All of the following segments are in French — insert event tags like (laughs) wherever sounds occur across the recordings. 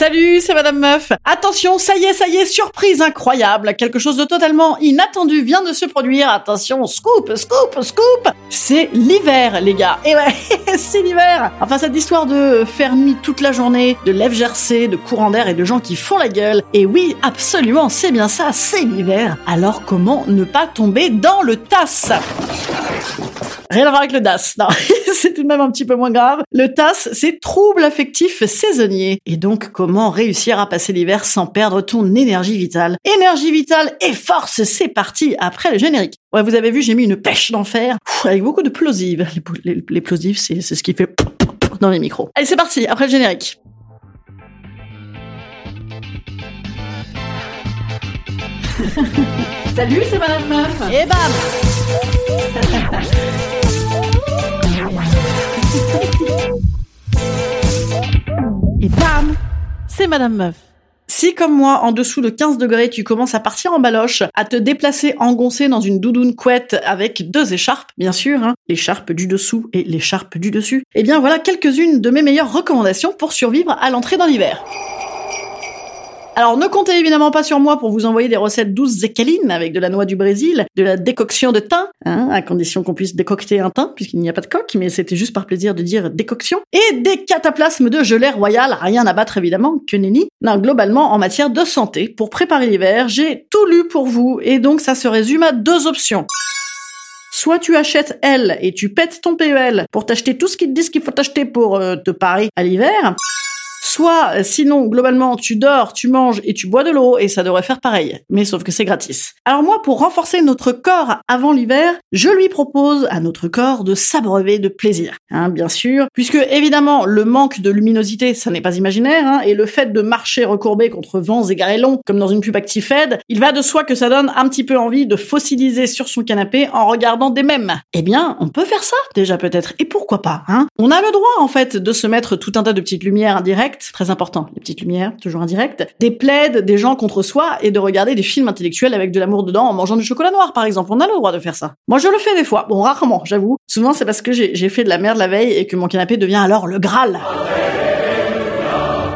Salut, c'est Madame Meuf. Attention, ça y est, ça y est, surprise incroyable. Quelque chose de totalement inattendu vient de se produire. Attention, scoop, scoop, scoop. C'est l'hiver, les gars. Et ouais, (laughs) c'est l'hiver. Enfin, cette histoire de faire nuit toute la journée, de lèvres gercées, de courants d'air et de gens qui font la gueule. Et oui, absolument, c'est bien ça, c'est l'hiver. Alors comment ne pas tomber dans le tasse Rien à voir avec le DAS, non, (laughs) c'est tout de même un petit peu moins grave. Le TAS, c'est trouble affectif saisonnier. Et donc, comment réussir à passer l'hiver sans perdre ton énergie vitale? Énergie vitale et force, c'est parti après le générique. Ouais, vous avez vu, j'ai mis une pêche d'enfer, avec beaucoup de plosives. Les, les, les plosives, c'est ce qui fait dans les micros. Allez, c'est parti, après le générique. (laughs) Salut, c'est Madame Meuf. Et bam (laughs) bam C'est Madame Meuf. Si comme moi, en dessous de 15 degrés, tu commences à partir en baloche, à te déplacer engoncé dans une doudoune couette avec deux écharpes, bien sûr, hein, l'écharpe du dessous et l'écharpe du dessus, eh bien voilà quelques-unes de mes meilleures recommandations pour survivre à l'entrée dans l'hiver. Alors ne comptez évidemment pas sur moi pour vous envoyer des recettes douces et câlines avec de la noix du Brésil, de la décoction de thym, hein, à condition qu'on puisse décocter un thym, puisqu'il n'y a pas de coque, mais c'était juste par plaisir de dire décoction, et des cataplasmes de gelée royale, rien à battre évidemment, que nenni. Non, globalement, en matière de santé, pour préparer l'hiver, j'ai tout lu pour vous, et donc ça se résume à deux options. Soit tu achètes L et tu pètes ton PEL pour t'acheter tout ce qu'ils te disent qu'il faut t'acheter pour euh, te parer à l'hiver, Soit, euh, sinon, globalement, tu dors, tu manges et tu bois de l'eau et ça devrait faire pareil. Mais sauf que c'est gratis. Alors moi, pour renforcer notre corps avant l'hiver, je lui propose à notre corps de s'abreuver de plaisir. Hein, bien sûr. Puisque, évidemment, le manque de luminosité, ça n'est pas imaginaire, hein, et le fait de marcher recourbé contre vents égarés longs, comme dans une pub ActiFed, il va de soi que ça donne un petit peu envie de fossiliser sur son canapé en regardant des mèmes. Eh bien, on peut faire ça, déjà peut-être. Et pourquoi pas, hein? On a le droit, en fait, de se mettre tout un tas de petites lumières indirectes très important, les petites lumières, toujours indirectes, des plaides, des gens contre soi et de regarder des films intellectuels avec de l'amour dedans en mangeant du chocolat noir, par exemple. On a le droit de faire ça. Moi, je le fais des fois. Bon, rarement, j'avoue. Souvent, c'est parce que j'ai fait de la merde la veille et que mon canapé devient alors le Graal.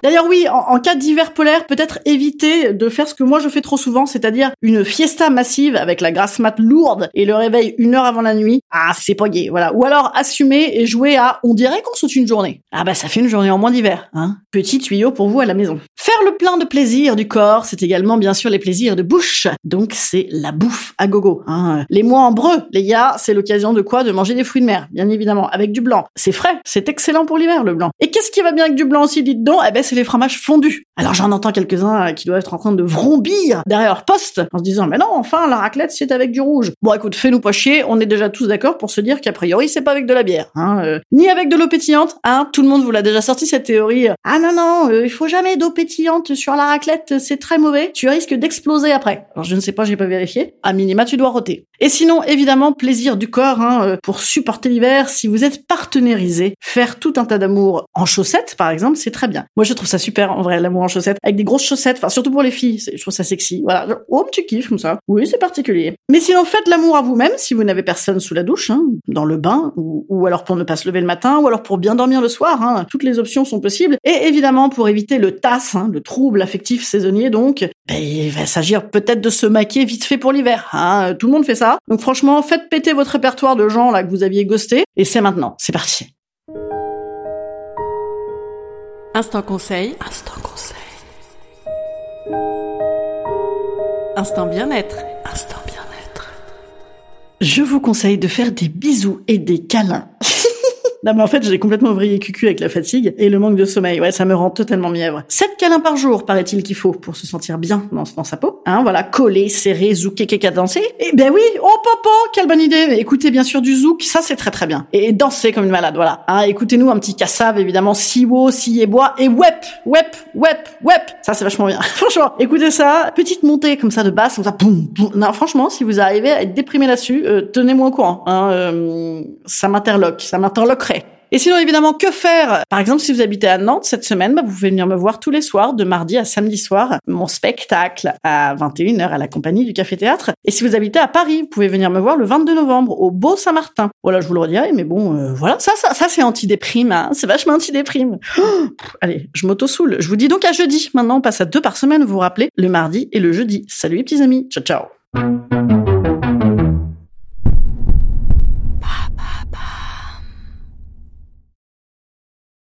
D'ailleurs, oui, en, cas d'hiver polaire, peut-être éviter de faire ce que moi je fais trop souvent, c'est-à-dire une fiesta massive avec la grasse mat lourde et le réveil une heure avant la nuit. Ah, c'est pas voilà. Ou alors assumer et jouer à on dirait qu'on saute une journée. Ah bah ça fait une journée en moins d'hiver, hein. Petit tuyau pour vous à la maison. Faire le plein de plaisir du corps, c'est également bien sûr les plaisirs de bouche. Donc c'est la bouffe à gogo. Hein. Les mois en breu, les gars, c'est l'occasion de quoi? De manger des fruits de mer, bien évidemment, avec du blanc. C'est frais, c'est excellent pour l'hiver le blanc. Et qu'est-ce qui va bien avec du blanc aussi, dites donc Eh ben les fromages fondus. Alors j'en entends quelques-uns qui doivent être en train de vrombir derrière leur poste en se disant mais non enfin la raclette c'est avec du rouge. Bon écoute fais-nous pas chier, on est déjà tous d'accord pour se dire qu'a priori c'est pas avec de la bière, hein, euh, ni avec de l'eau pétillante, hein. Tout le monde vous l'a déjà sorti cette théorie. Ah non non, euh, il faut jamais d'eau pétillante sur la raclette, c'est très mauvais. Tu risques d'exploser après. Alors je ne sais pas, j'ai pas vérifié. À minima tu dois roter. Et sinon évidemment plaisir du corps hein, euh, pour supporter l'hiver. Si vous êtes partenairisé, faire tout un tas d'amour en chaussettes par exemple, c'est très bien. Moi je trouve ça super en vrai, l'amour en chaussettes, avec des grosses chaussettes, enfin surtout pour les filles, je trouve ça sexy. Voilà, oh petit kiff comme ça. Oui, c'est particulier. Mais sinon, faites l'amour à vous-même si vous n'avez personne sous la douche, hein, dans le bain, ou, alors pour ne pas se lever le matin, ou alors pour bien dormir le soir. Hein, toutes les options sont possibles. Et évidemment, pour éviter le tasse, hein, le trouble affectif saisonnier, donc, ben, il va s'agir peut-être de se maquer vite fait pour l'hiver. Hein. Tout le monde fait ça. Donc franchement, faites péter votre répertoire de gens là que vous aviez ghosté, et c'est maintenant. C'est parti. Instant conseil. Instant conseil. Instant bien-être. Instant bien-être. Je vous conseille de faire des bisous et des câlins. Non, mais en fait, j'ai complètement vrillé cucu avec la fatigue et le manque de sommeil. Ouais, ça me rend totalement mièvre. Sept câlins par jour, paraît-il qu'il faut pour se sentir bien dans, sa peau. Hein, voilà, collé, serré, zouké, kéka, danser. Eh ben oui, oh papa, quelle bonne idée. Écoutez bien sûr du zouk, ça c'est très très bien. Et danser comme une malade, voilà. Hein, écoutez-nous un petit cassave, évidemment, siwo, si et bois, et wep, wep, wep, wep. Ça c'est vachement bien. (laughs) franchement, écoutez ça, petite montée comme ça de basse, comme ça, boum, boum. Non, franchement, si vous arrivez à être déprimé là-dessus, euh, tenez-moi au courant. Hein, euh, ça m'interloque, ça m'interloquerait. Et sinon, évidemment, que faire? Par exemple, si vous habitez à Nantes cette semaine, bah, vous pouvez venir me voir tous les soirs, de mardi à samedi soir, mon spectacle à 21h à la compagnie du Café Théâtre. Et si vous habitez à Paris, vous pouvez venir me voir le 22 novembre au Beau Saint-Martin. Voilà, je vous le redirai, mais bon, euh, voilà, ça, ça, c'est anti-déprime, hein c'est vachement anti-déprime. (gasps) allez, je m'auto-soule. Je vous dis donc à jeudi. Maintenant, on passe à deux par semaine, vous vous rappelez, le mardi et le jeudi. Salut les petits amis, ciao ciao